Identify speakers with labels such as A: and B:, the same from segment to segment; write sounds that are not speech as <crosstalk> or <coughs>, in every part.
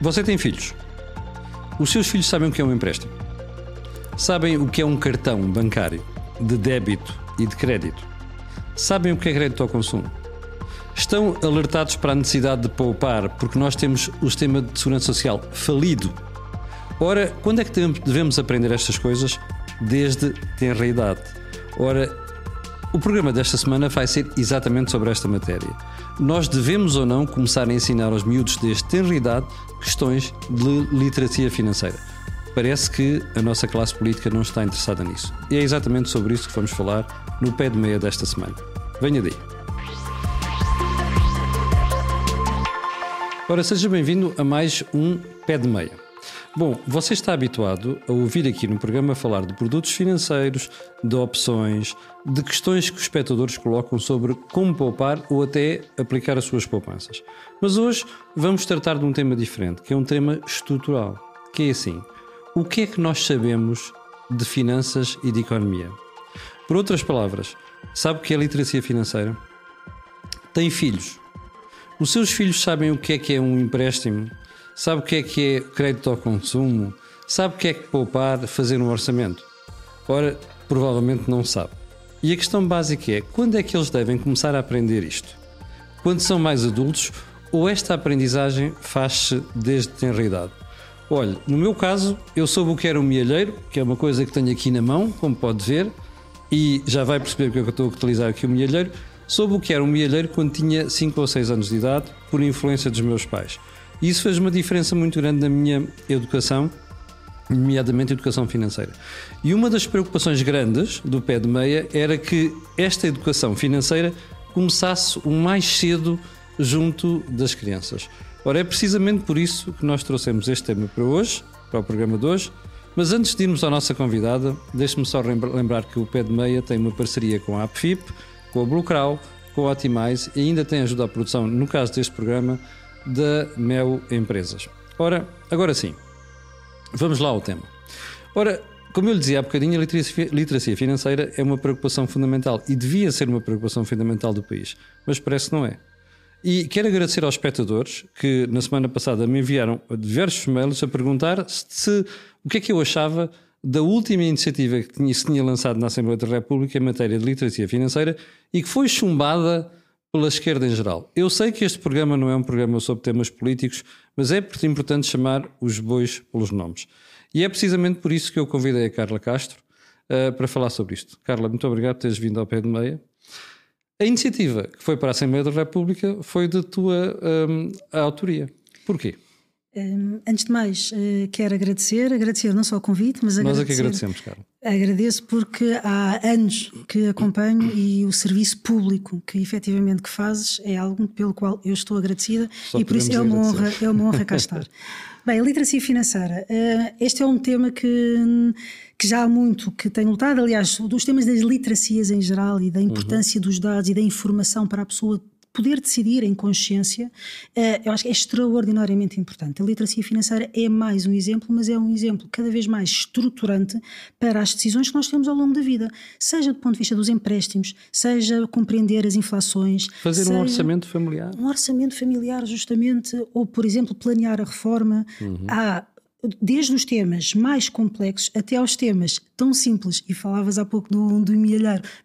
A: Você tem filhos. Os seus filhos sabem o que é um empréstimo. Sabem o que é um cartão bancário de débito e de crédito. Sabem o que é crédito ao consumo. Estão alertados para a necessidade de poupar porque nós temos o sistema de segurança social falido. Ora, quando é que devemos aprender estas coisas? Desde tenra idade. Ora, o programa desta semana vai ser exatamente sobre esta matéria. Nós devemos ou não começar a ensinar aos miúdos desde tenra idade questões de literacia financeira. Parece que a nossa classe política não está interessada nisso. E é exatamente sobre isso que vamos falar no pé de meia desta semana. Venha daí. Ora, seja bem-vindo a mais um pé de meia. Bom, você está habituado a ouvir aqui no programa falar de produtos financeiros, de opções, de questões que os espectadores colocam sobre como poupar ou até aplicar as suas poupanças. Mas hoje vamos tratar de um tema diferente, que é um tema estrutural, que é assim: o que é que nós sabemos de finanças e de economia? Por outras palavras, sabe o que é literacia financeira? Tem filhos. Os seus filhos sabem o que é que é um empréstimo? Sabe o que é que é crédito ao consumo? Sabe o que é que poupar, fazer um orçamento? Ora, provavelmente não sabe. E a questão básica é: quando é que eles devem começar a aprender isto? Quando são mais adultos ou esta aprendizagem faz-se desde tenra idade? Olha, no meu caso, eu soube o que era um mielheiro, que é uma coisa que tenho aqui na mão, como pode ver, e já vai perceber que eu estou a utilizar aqui o mielheiro. Soube o que era um mielheiro quando tinha 5 ou 6 anos de idade, por influência dos meus pais. E isso fez uma diferença muito grande na minha educação, nomeadamente educação financeira. E uma das preocupações grandes do pé de meia era que esta educação financeira começasse o mais cedo junto das crianças. Ora, é precisamente por isso que nós trouxemos este tema para hoje, para o programa de hoje. Mas antes de irmos à nossa convidada, deixe-me só lembrar que o Pé de Meia tem uma parceria com a APFIP, com a Blue Crow, com a Otimais e ainda tem ajuda à produção, no caso deste programa, da Mel Empresas. Ora, agora sim, vamos lá ao tema. Ora, como eu lhe dizia há bocadinho, a literacia, financeira é uma preocupação fundamental e devia ser uma preocupação fundamental do país, mas parece que não é. E quero agradecer aos espectadores que na semana passada me enviaram diversos mails a perguntar se, se o que é que eu achava da última iniciativa que tinha, se tinha lançado na Assembleia da República em matéria de literacia financeira e que foi chumbada pela esquerda em geral. Eu sei que este programa não é um programa sobre temas políticos, mas é importante chamar os bois pelos nomes. E é precisamente por isso que eu convidei a Carla Castro uh, para falar sobre isto. Carla, muito obrigado por teres vindo ao pé de meia. A iniciativa que foi para a Assembleia da República foi de tua um, autoria. Porquê?
B: Um, antes de mais, uh, quero agradecer, agradecer não só o convite, mas
A: Nós
B: agradecer. Nós
A: é que agradecemos, Carla.
B: Agradeço porque há anos que acompanho e o serviço público que efetivamente que fazes é algo pelo qual eu estou agradecida
A: Só
B: e por isso é uma honra, é uma honra cá estar. <laughs> Bem, a literacia financeira. Uh, este é um tema que, que já há muito que tem lutado, aliás, dos temas das literacias em geral e da importância uhum. dos dados e da informação para a pessoa poder decidir em consciência, eh, eu acho que é extraordinariamente importante. A literacia financeira é mais um exemplo, mas é um exemplo cada vez mais estruturante para as decisões que nós temos ao longo da vida, seja do ponto de vista dos empréstimos, seja compreender as inflações.
A: Fazer um orçamento familiar.
B: Um orçamento familiar, justamente, ou, por exemplo, planear a reforma. Uhum. Há desde os temas mais complexos até aos temas tão simples, e falavas há pouco do, do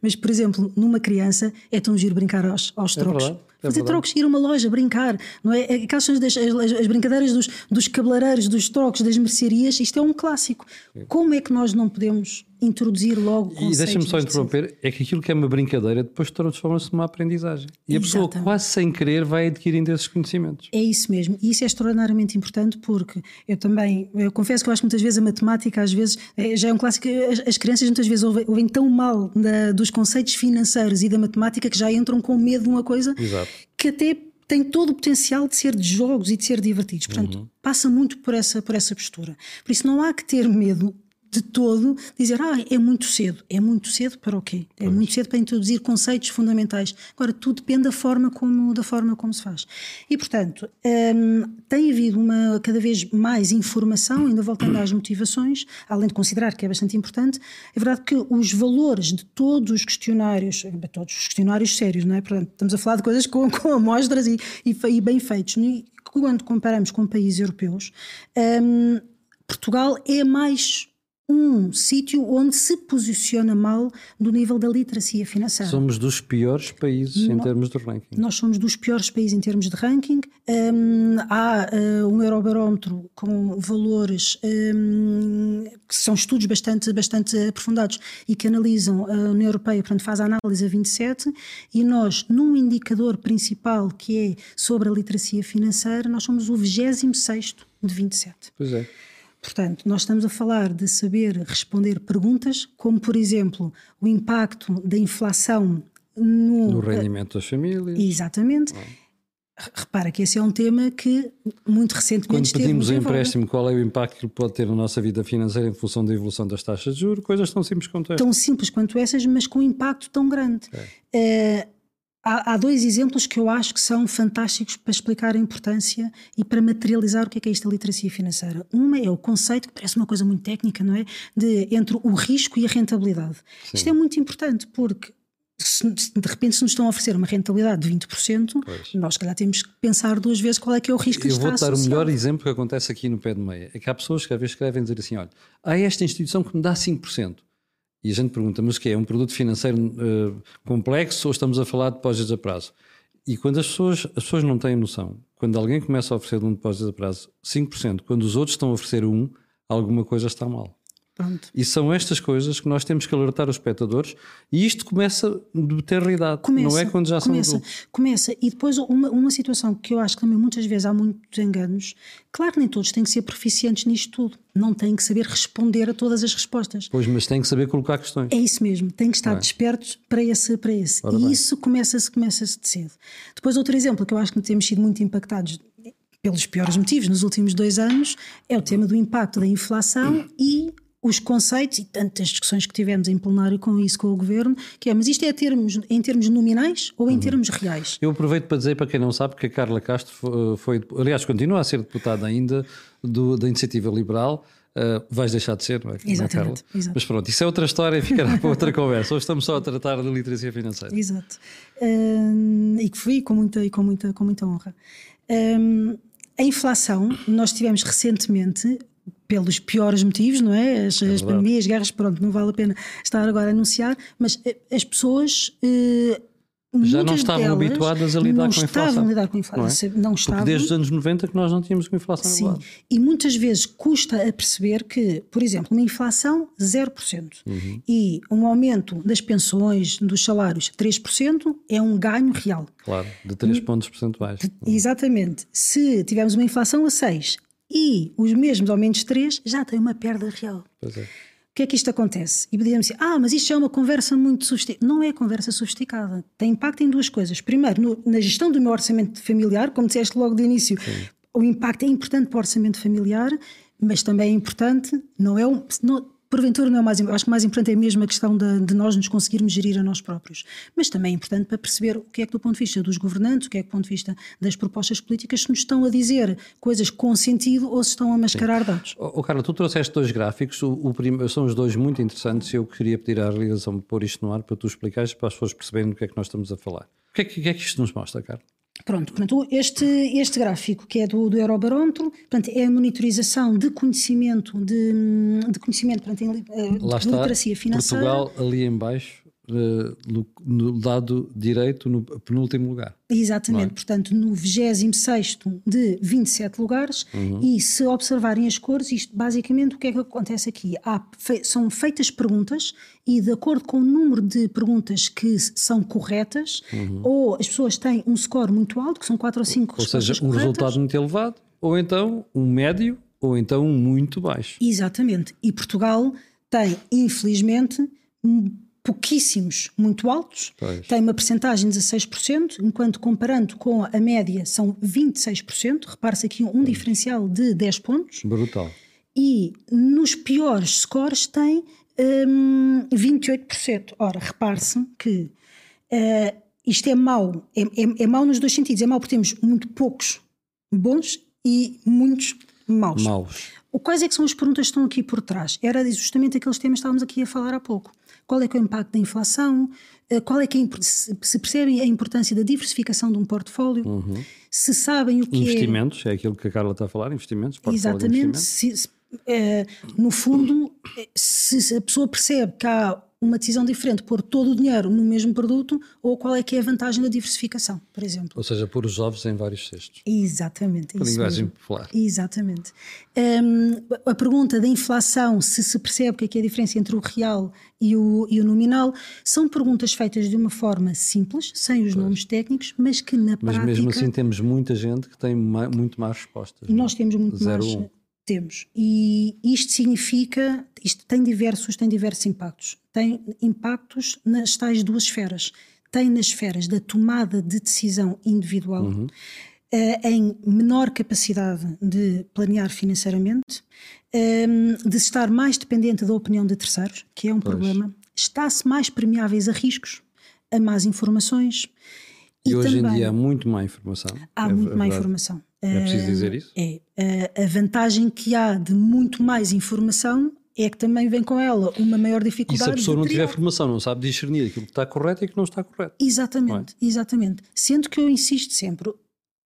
B: mas por exemplo, numa criança é tão giro brincar aos, aos é trocos. Verdade. É fazer trocos, ir a uma loja, brincar, não é? Aquelas são as, as, as, brincadeiras dos, dos cabeleireiros, dos trocos, das mercearias, isto é um clássico. Como é que nós não podemos introduzir logo
A: E deixa-me só interromper, é que aquilo que é uma brincadeira depois transforma-se numa aprendizagem. E a pessoa quase sem querer vai adquirindo esses conhecimentos.
B: É isso mesmo. E isso é extraordinariamente importante porque eu também, eu confesso que eu acho que muitas vezes a matemática, às vezes, é, já é um clássico, as, as crianças muitas vezes ouvem, ouvem tão mal da, dos conceitos financeiros e da matemática que já entram com medo de uma coisa
A: Exato.
B: que até tem todo o potencial de ser de jogos e de ser divertidos. Portanto, uhum. passa muito por essa, por essa postura. Por isso, não há que ter medo de todo dizer, ah, é muito cedo. É muito cedo para o quê? É pois. muito cedo para introduzir conceitos fundamentais. Agora, tudo depende da forma como, da forma como se faz. E, portanto, hum, tem havido uma cada vez mais informação, ainda voltando às motivações, além de considerar que é bastante importante, é verdade que os valores de todos os questionários, todos os questionários sérios, não é? Portanto, estamos a falar de coisas com, <laughs> com amostras e, e, e bem feitos. É? quando comparamos com países europeus, um, Portugal é mais um sítio onde se posiciona mal do nível da literacia financeira.
A: Somos dos piores países no, em termos de ranking.
B: Nós somos dos piores países em termos de ranking. Um, há uh, um eurobarómetro com valores um, que são estudos bastante, bastante aprofundados e que analisam a União Europeia, portanto faz a análise a 27 e nós, num indicador principal que é sobre a literacia financeira, nós somos o 26 de 27.
A: Pois é.
B: Portanto, nós estamos a falar de saber responder perguntas, como, por exemplo, o impacto da inflação no,
A: no rendimento das famílias.
B: Exatamente. Repara que esse é um tema que muito recentemente
A: Quando pedimos um empréstimo, qual é o impacto que pode ter na nossa vida financeira em função da evolução das taxas de juros? Coisas tão simples quanto
B: essas. Tão simples quanto essas, mas com um impacto tão grande. É. Uh, Há, há, dois exemplos que eu acho que são fantásticos para explicar a importância e para materializar o que é, que é esta literacia financeira. Uma é o conceito, que parece uma coisa muito técnica, não é? De entre o risco e a rentabilidade. Sim. Isto é muito importante porque se, de repente se nos estão a oferecer uma rentabilidade de 20%, pois. nós se calhar temos que pensar duas vezes qual é que é o risco que
A: Eu
B: está
A: vou dar o melhor exemplo que acontece aqui no pé de meia. É que há pessoas que às vezes escrevem dizer assim, olha, há esta instituição que me dá 5%. E a gente pergunta, mas o que é? um produto financeiro uh, complexo ou estamos a falar de depósitos a prazo? E quando as pessoas, as pessoas não têm noção, quando alguém começa a oferecer um depósito a prazo 5%, quando os outros estão a oferecer 1%, alguma coisa está mal.
B: Pronto.
A: E são estas coisas que nós temos que alertar os espectadores, e isto começa de ter realidade,
B: começa,
A: não é quando já
B: começa,
A: são
B: adultos. Começa, e depois uma, uma situação que eu acho que também muitas vezes há muitos enganos, claro que nem todos têm que ser proficientes nisto tudo, não têm que saber responder a todas as respostas.
A: Pois, mas têm que saber colocar questões.
B: É isso mesmo, têm que estar é? despertos para esse. Para esse. e bem. isso começa-se começa de cedo. Depois outro exemplo que eu acho que temos sido muito impactados pelos piores motivos nos últimos dois anos é o tema do impacto da inflação e os conceitos e tantas discussões que tivemos em plenário com isso, com o governo, que é, mas isto é termos, em termos nominais ou em uhum. termos reais?
A: Eu aproveito para dizer para quem não sabe que a Carla Castro foi, aliás, continua a ser deputada ainda do, da Iniciativa Liberal. Uh, vais deixar de ser, não é?
B: Exatamente,
A: não é, Mas pronto, isso é outra história e ficará para outra conversa. Hoje estamos só a tratar da literacia financeira.
B: Exato. Uh, e que fui com muita, e com muita, com muita honra. Uh, a inflação, nós tivemos recentemente pelos piores motivos, não é? As, é as pandemias, guerras, pronto, não vale a pena estar agora a anunciar, mas eh, as pessoas. Eh,
A: já não estavam habituadas a lidar com a inflação. Não estavam
B: a lidar com a inflação. Não, é? não estavam.
A: Porque desde os anos 90 que nós não tínhamos com a inflação
B: Sim. E muitas vezes custa a perceber que, por exemplo, uma inflação 0% uhum. e um aumento das pensões, dos salários 3% é um ganho real.
A: Claro, de 3 pontos percentuais.
B: Exatamente. Se tivermos uma inflação a 6 e os mesmos ao menos 3 já têm uma perda real.
A: Pois é.
B: O que é que isto acontece? E podíamos dizer, ah, mas isto é uma conversa muito sofisticada. Não é conversa sofisticada. Tem impacto em duas coisas. Primeiro, no, na gestão do meu orçamento familiar, como disseste logo de início, Sim. o impacto é importante para o orçamento familiar, mas também é importante, não é um. Não, porventura não é mais acho que mais importante é mesmo a questão de, de, nós nos conseguirmos gerir a nós próprios, mas também é importante para perceber o que é que do ponto de vista dos governantes, o que é que do ponto de vista das propostas políticas se nos estão a dizer coisas com sentido ou se estão a mascarar Sim. dados.
A: Oh, Carla, tu trouxeste dois gráficos, o, o prim... são os dois muito interessantes e eu queria pedir à realização de pôr isto no ar para tu explicares para as pessoas perceberem do que é que nós estamos a falar. O que é que, que, é que isto nos mostra, Carla?
B: Pronto, portanto, este, este gráfico que é do, do Eurobarómetro, portanto, é a monitorização de conhecimento de, de conhecimento portanto, em, eh, de
A: Lá está,
B: literacia financeira.
A: Portugal ali em baixo no, no, lado direito, no penúltimo lugar.
B: Exatamente, é? portanto, no 26 de 27 lugares, uhum. e se observarem as cores, isto basicamente o que é que acontece aqui? Há, são feitas perguntas, e de acordo com o número de perguntas que são corretas, uhum. ou as pessoas têm um score muito alto, que são 4 ou 5
A: Ou seja, um
B: corretas,
A: resultado muito elevado, ou então um médio, ou então um muito baixo.
B: Exatamente, e Portugal tem, infelizmente, pouquíssimos muito altos, pois. tem uma percentagem de 16%, enquanto comparando com a média são 26%, repare-se aqui um pois. diferencial de 10 pontos.
A: Brutal.
B: E nos piores scores tem um, 28%. Ora, repare-se que uh, isto é mau, é, é, é mau nos dois sentidos, é mau porque temos muito poucos bons e muitos maus.
A: Maus.
B: Quais é que são as perguntas que estão aqui por trás? Era justamente aqueles temas que estávamos aqui a falar há pouco. Qual é, que é o impacto da inflação? Eh, qual é que é, se percebem a importância da diversificação de um portfólio? Uhum. Se sabem o que
A: investimentos, é... é aquilo que a Carla está a falar, investimentos,
B: Exatamente. Se, se, é, no fundo, se a pessoa percebe que há uma decisão diferente, pôr todo o dinheiro no mesmo produto ou qual é que é a vantagem da diversificação, por exemplo.
A: Ou seja, pôr os ovos em vários cestos.
B: Exatamente.
A: A linguagem popular.
B: Exatamente. Um, a pergunta da inflação, se se percebe o que é, que é a diferença entre o real e o, e o, nominal, são perguntas feitas de uma forma simples, sem os pois. nomes técnicos, mas que na
A: mas
B: prática...
A: Mas mesmo assim temos muita gente que tem muito mais respostas.
B: Nós temos muito Zero mais... Um. Temos. E isto significa, isto tem diversos, tem diversos impactos. Tem impactos nas tais duas esferas. Tem nas esferas da tomada de decisão individual, uhum. uh, em menor capacidade de planear financeiramente, um, ehm, de estar mais dependente da opinião de terceiros, que é um pois. problema. Está-se mais permeáveis a riscos, a más informações.
A: E, e hoje também, em dia há muito má informação.
B: Há é muito má informação.
A: É preciso dizer isso?
B: É. A vantagem que há de muito mais informação é que também vem com ela uma maior dificuldade.
A: E se a pessoa não tiver formação, não sabe discernir aquilo que está correto e que não está correto.
B: Exatamente, é? exatamente. Sendo que eu insisto sempre,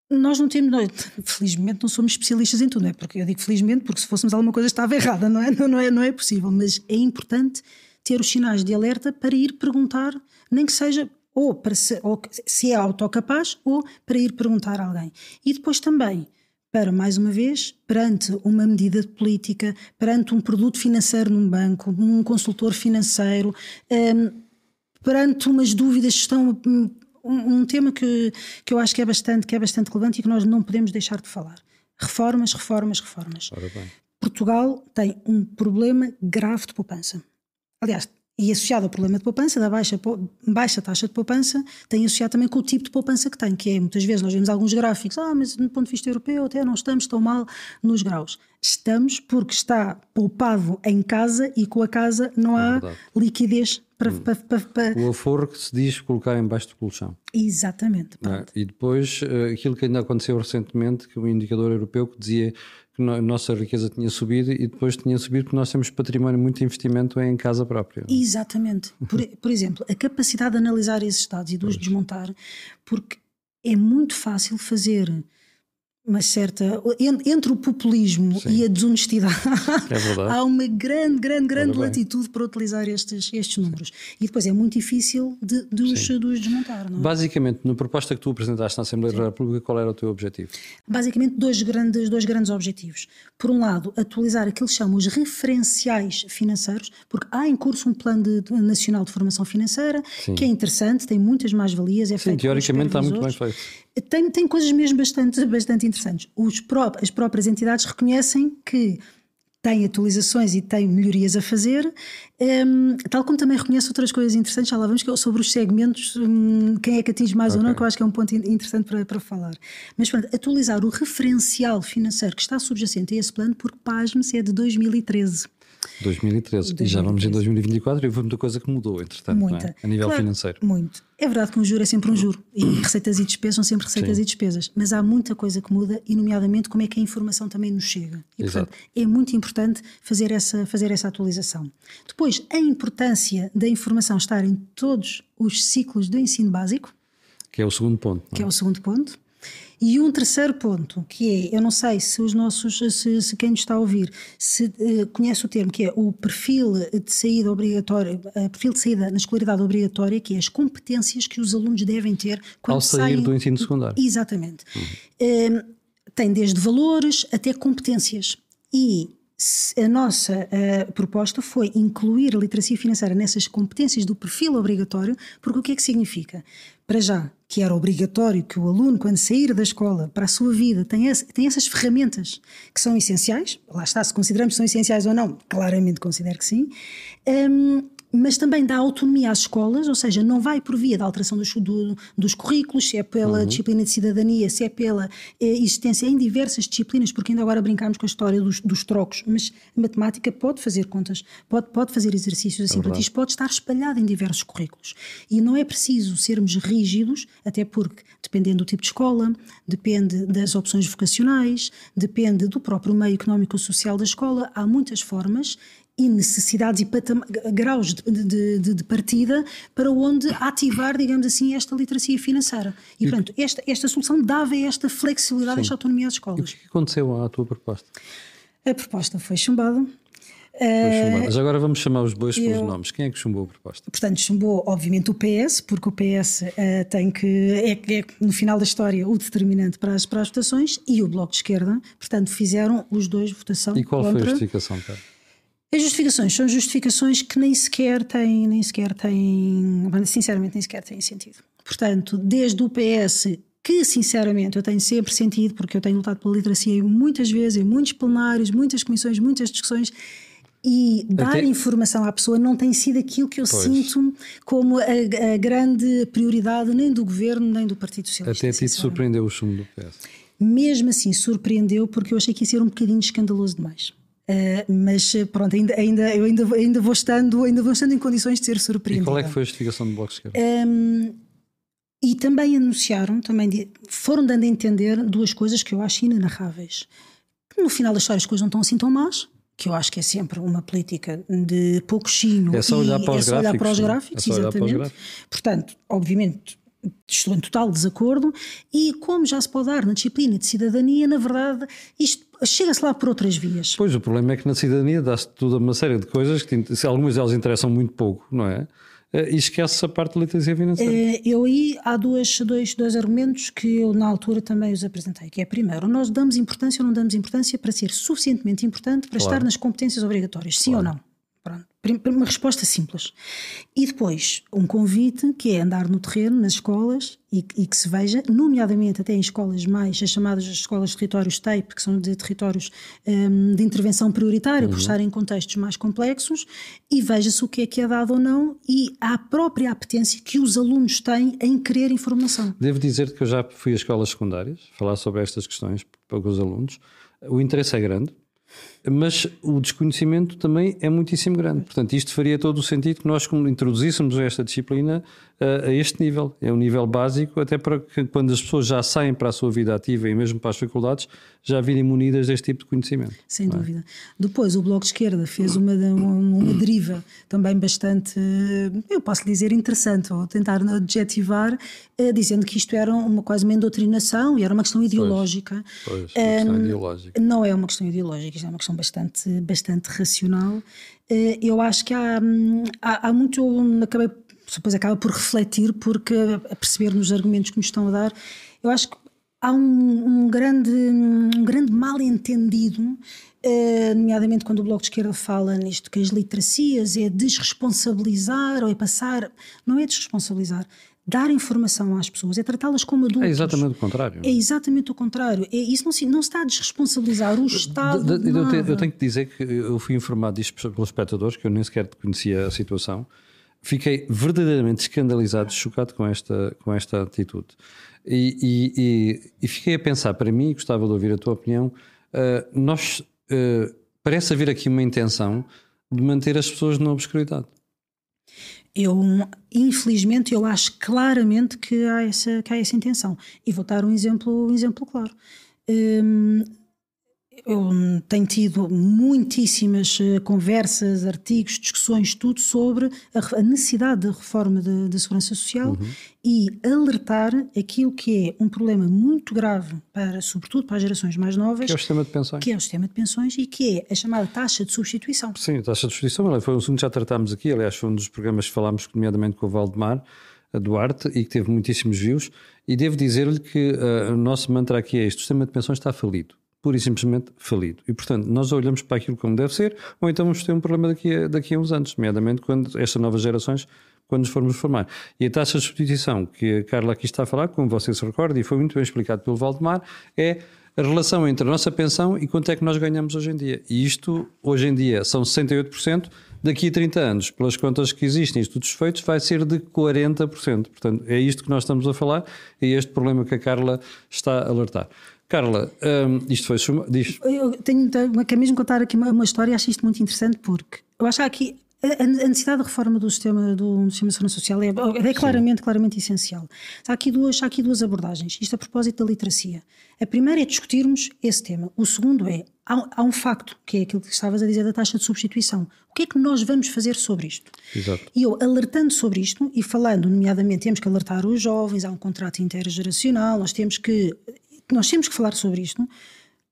B: nós não temos, nós, felizmente não somos especialistas em tudo, não é? Porque eu digo felizmente porque se fôssemos alguma coisa estava errada, não é? Não, não é, não é possível, mas é importante ter os sinais de alerta para ir perguntar, nem que seja ou, para se, ou se é autocapaz ou para ir perguntar a alguém. E depois também para, mais uma vez, perante uma medida de política, perante um produto financeiro num banco, um consultor financeiro, um, perante umas dúvidas que estão. Um, um, tema que, que eu acho que é, bastante, que é bastante relevante e que nós não podemos deixar de falar. Reformas, reformas, reformas. Portugal tem um problema grave de poupança. Aliás, e associado ao problema de poupança, da baixa, baixa taxa de poupança, tem associado também com o tipo de poupança que tem, que é muitas vezes nós vemos alguns gráficos, ah, mas do ponto de vista europeu até não estamos tão mal nos graus. Estamos porque está poupado em casa e com a casa não há é liquidez para, hum. para, para, para,
A: O aforro que se diz colocar embaixo do colchão.
B: Exatamente.
A: É? E depois eh, aquilo que ainda aconteceu recentemente, que o um indicador europeu que dizia que a nossa riqueza tinha subido e depois tinha subido porque nós temos património, muito investimento em casa própria.
B: É? Exatamente. Por, <laughs> por, exemplo, a capacidade de analisar esses dados e de os desmontar, porque é muito fácil fazer uma certa. Entre o populismo Sim. e a desonestidade, é <laughs> há uma grande, grande, grande latitude para utilizar estes, estes números. E depois é muito difícil de, de, os, de os, desmontar. É?
A: Basicamente, na proposta que tu apresentaste na Assembleia da República, qual era o teu objetivo?
B: Basicamente, dois grandes, dois grandes objetivos. Por um lado, atualizar aquilo que chamam os referenciais financeiros, porque há em curso um plano de nacional de formação financeira Sim. que é interessante, tem muitas mais-valias. É
A: Sim, teoricamente está muito bem feito
B: tem, tem coisas mesmo bastante, bastante interessantes. Os pró as próprias entidades reconhecem que têm atualizações e têm melhorias a fazer, um, tal como também reconhece outras coisas interessantes, já lá vamos, que é sobre os segmentos, um, quem é que atinge mais okay. ou não, que eu acho que é um ponto interessante para, para falar. Mas pronto, atualizar o referencial financeiro que está subjacente a esse plano, porque pasme-se é de 2013.
A: 2013. 2013. E já vamos em 2024 e houve muita coisa que mudou, entretanto, é? muita. É? a nível
B: claro,
A: financeiro.
B: Muito. É verdade que um juro é sempre um juro e <coughs> receitas e despesas são sempre receitas Sim. e despesas, mas há muita coisa que muda e, nomeadamente, como é que a informação também nos chega. E, Exato. portanto, é muito importante fazer essa, fazer essa atualização. Depois, a importância da informação estar em todos os ciclos do ensino básico.
A: Que é o segundo ponto.
B: Que é o segundo ponto. E um terceiro ponto, que é, eu não sei se os nossos, se, se quem nos está a ouvir, se uh, conhece o termo, que é o perfil de saída obrigatória, uh, perfil de saída na escolaridade obrigatória, que é as competências que os alunos devem ter
A: quando Ao sair saem, do ensino secundário.
B: Exatamente. Uhum. Uh, tem desde valores até competências. E a nossa uh, proposta foi incluir a literacia financeira nessas competências do perfil obrigatório, porque o que é que significa? Para já, que era obrigatório que o aluno, quando sair da escola para a sua vida, tenha, tenha essas ferramentas que são essenciais, lá está, se consideramos que são essenciais ou não, claramente considero que sim, um, mas também dá autonomia às escolas, ou seja, não vai por via da alteração dos, do, dos currículos, se é pela uhum. disciplina de cidadania, se é pela eh, existência em diversas disciplinas, porque ainda agora brincámos com a história dos, dos trocos, mas a matemática pode fazer contas, pode, pode fazer exercícios assim, é portanto, isto pode estar espalhado em diversos currículos. E não é preciso sermos rígidos, até porque, dependendo do tipo de escola, depende das opções vocacionais, depende do próprio meio económico-social da escola, há muitas formas e necessidades e graus de, de, de, partida para onde ativar, digamos assim, esta literacia financeira. E, e portanto, esta, esta solução dava esta flexibilidade, sim. esta autonomia às escolas.
A: E o que aconteceu à tua proposta?
B: A proposta foi chumbada.
A: Uh, Mas agora vamos chamar os bois pelos nomes. Quem é que chumbou a proposta?
B: Portanto, chumbou, obviamente, o PS, porque o PS uh, eh, tem que. É, é, no final da história, o determinante para as, para as votações, e o Bloco de Esquerda. Portanto, fizeram os dois votação.
A: E qual
B: contra...
A: foi a justificação, cara?
B: As justificações são justificações que nem sequer têm, nem sequer têm, sinceramente, nem sequer têm sentido. Portanto, desde o PS que sinceramente eu tenho sempre sentido, porque eu tenho lutado pela literacia muitas vezes, em muitos plenários, muitas comissões, muitas discussões, e dar Até... informação à pessoa não tem sido aquilo que eu pois. sinto como a, a, grande prioridade nem do governo nem do Partido Socialista.
A: Até ti te surpreendeu o chumbo do PS?
B: Mesmo assim, surpreendeu porque eu achei que ia ser um bocadinho escandaloso demais. Uh, mas pronto, ainda, ainda, eu ainda, ainda, vou estando, ainda vou estando em condições de ser surpreendida.
A: E qual é que foi a justificação do Bloco de Esquerda?
B: Um, e também anunciaram, também foram dando a entender duas coisas que eu acho inenarráveis. No final da história as coisas não estão assim tão más, que eu acho que é sempre uma política de pouquinho.
A: É só olhar para os
B: é
A: gráficos.
B: Para os gráficos é exatamente. Gráficos. Portanto, obviamente, estou em total desacordo e como já se pode dar na disciplina de cidadania, na verdade, isto chega-se lá por outras vias.
A: Pois, o problema é que na cidadania dá-se toda uma série de coisas que algumas delas interessam muito pouco, não é? Eh, e esquece a parte da literacia financeira.
B: Eh, eu aí há dois, dois, dois argumentos que eu na altura também os apresentei, que é primeiro, nós damos importância ou não damos importância para ser suficientemente importante para claro. estar nas competências obrigatórias, sim claro. ou não? Uma resposta simples. E depois, um convite que é andar no terreno, nas escolas, e, e, que se veja, nomeadamente até em escolas mais, as chamadas escolas de territórios TAPE, que são de territórios um, de intervenção prioritária, uhum. por estar em contextos mais complexos, e veja-se o que é que é dado ou não e a própria apetência que os alunos têm em querer informação.
A: Devo dizer que eu já fui a escolas secundárias, falar sobre estas questões para os alunos. O interesse é grande, mas o desconhecimento também é muitíssimo grande. Portanto, isto faria todo o sentido que nós introduzíssemos esta disciplina a, a, este nível. É um nível básico, até para que quando as pessoas já saem para a sua vida ativa e mesmo para as faculdades, já virem munidas deste tipo de conhecimento.
B: Sem é? dúvida. Depois, o Bloco de Esquerda fez uma, uma, uma, deriva também bastante, eu posso dizer, interessante, ou tentar adjetivar, eh, dizendo que isto era uma quase uma endotrinação e era uma questão ideológica.
A: Pois, pois uma questão um, ideológica.
B: Não é uma questão ideológica, isto é uma questão bastante, bastante racional. Uh, eu acho que há, hum, há, há muito. Acabei, depois acaba por refletir, porque a perceber nos argumentos que nos estão a dar, eu acho que há um, um grande, um grande mal entendido Uh, nomeadamente quando o Bloco de Esquerda fala nisto, que as literacias é desresponsabilizar ou é passar, não é desresponsabilizar, dar informação às pessoas, é tratá-las como adultos.
A: É exatamente o contrário.
B: É exatamente o contrário. É, isso não se, não está a desresponsabilizar o Estado. De, de,
A: eu, tenho, eu, tenho, que dizer que eu fui informado disto pelos espectadores, que eu nem sequer conhecia a situação. Fiquei verdadeiramente escandalizado, chocado com esta, com esta atitude. E, e, e, e fiquei a pensar, para mim, gostava de ouvir a tua opinião, uh, nós, uh, parece haver aqui uma intenção de manter as pessoas na obscuridade.
B: Eu, infelizmente, eu acho claramente que há essa, que há essa intenção. E vou dar um exemplo, um exemplo claro. Hum, eu tenho tido muitíssimas eh, conversas, artigos, discussões, tudo sobre a necessidade da reforma da segurança social uhum. e alertar aquilo que é um problema muito grave, para, sobretudo para as gerações mais novas.
A: Que é o sistema de pensões.
B: Que é o sistema de pensões e que é a chamada taxa de substituição.
A: Sim, a taxa de substituição foi um assunto que já tratámos aqui, aliás, foi um dos programas que falámos, nomeadamente com o Valdemar. Duarte e que teve muitíssimos views. E devo dizer-lhe que uh, o nosso mantra aqui é este: o sistema de pensões está falido pura e simplesmente falido. E, portanto, nós olhamos para aquilo como deve ser, ou então vamos ter um problema daqui a, daqui a uns anos, nomeadamente quando estas novas gerações, quando nos formos formar. E a taxa de substituição que a Carla aqui está a falar, como você se recorda, e foi muito bem explicado pelo Valdemar, é a relação entre a nossa pensão e quanto é que nós ganhamos hoje em dia. E isto, hoje em dia, são 68%, daqui a 30 anos, pelas contas que existem, estudos feitos, vai ser de 40%. Portanto, é isto que nós estamos a falar e é este problema que a Carla está a alertar. Carla, um, isto foi. Diz.
B: Eu tenho, quero mesmo contar aqui uma, uma história, acho isto muito interessante, porque eu acho que aqui a necessidade da reforma do sistema do sistema de segurança social é, é claramente, claramente essencial. Há aqui, duas, há aqui duas abordagens. Isto a propósito da literacia. A primeira é discutirmos esse tema. O segundo é, há, há, um facto, que é aquilo que estavas a dizer da taxa de substituição. O que é que nós vamos fazer sobre isto?
A: Exato.
B: E eu, alertando sobre isto e falando, nomeadamente, temos que alertar os jovens, há um contrato intergeracional, nós temos que, nós temos que falar sobre isto.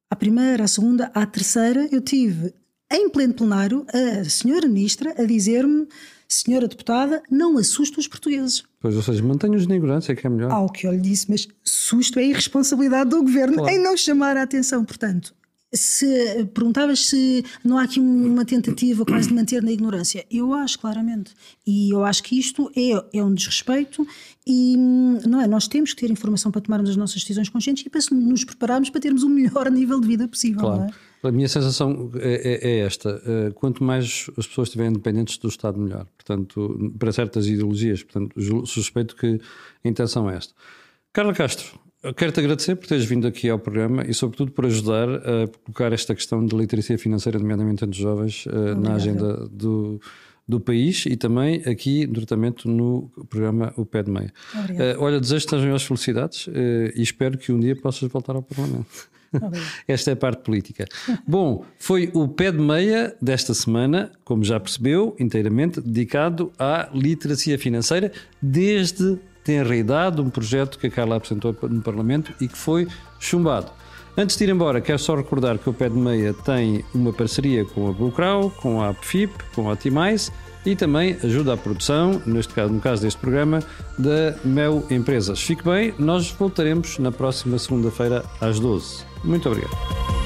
B: A primeira, a segunda, a terceira, eu tive em pleno plenário, a senhora ministra a dizer-me, senhora deputada, não assuste os portugueses.
A: Pois, ou seja, mantenha-os na ignorância, que é melhor.
B: Ao que eu lhe disse, mas susto é irresponsabilidade do governo claro. em não chamar a atenção. Portanto, se perguntavas se não há aqui uma tentativa quase de manter na ignorância, eu acho claramente. E eu acho que isto é, é um desrespeito e não é? Nós temos que ter informação para tomarmos as nossas decisões conscientes e para nos prepararmos para termos o melhor <laughs> nível de vida possível. Claro. É?
A: A minha sensação é, é, é esta: quanto mais as pessoas estiverem independentes do Estado, melhor. Portanto, para certas ideologias, portanto, suspeito que a intenção é esta. Carla Castro, quero-te agradecer por teres vindo aqui ao programa e, sobretudo, por ajudar a colocar esta questão de literacia financeira, nomeadamente entre os jovens, uh, na agenda do, do país e também aqui no tratamento no programa O Pé de Meia. Uh, olha, desejo-te as maiores felicidades uh, e espero que um dia possas voltar ao Parlamento. <laughs> Esta é a parte política. Bom, foi o pé de meia desta semana, como já percebeu, inteiramente dedicado à literacia financeira, desde tenra idade, um projeto que a Carla apresentou no Parlamento e que foi chumbado. Antes de ir embora, quero só recordar que o Pé de Meia tem uma parceria com a Bluecrow, com a AppFip, com a Optimize e também ajuda à produção, neste caso, no caso deste programa, da Mel Empresas. Fique bem, nós voltaremos na próxima segunda-feira às 12. Muito obrigado.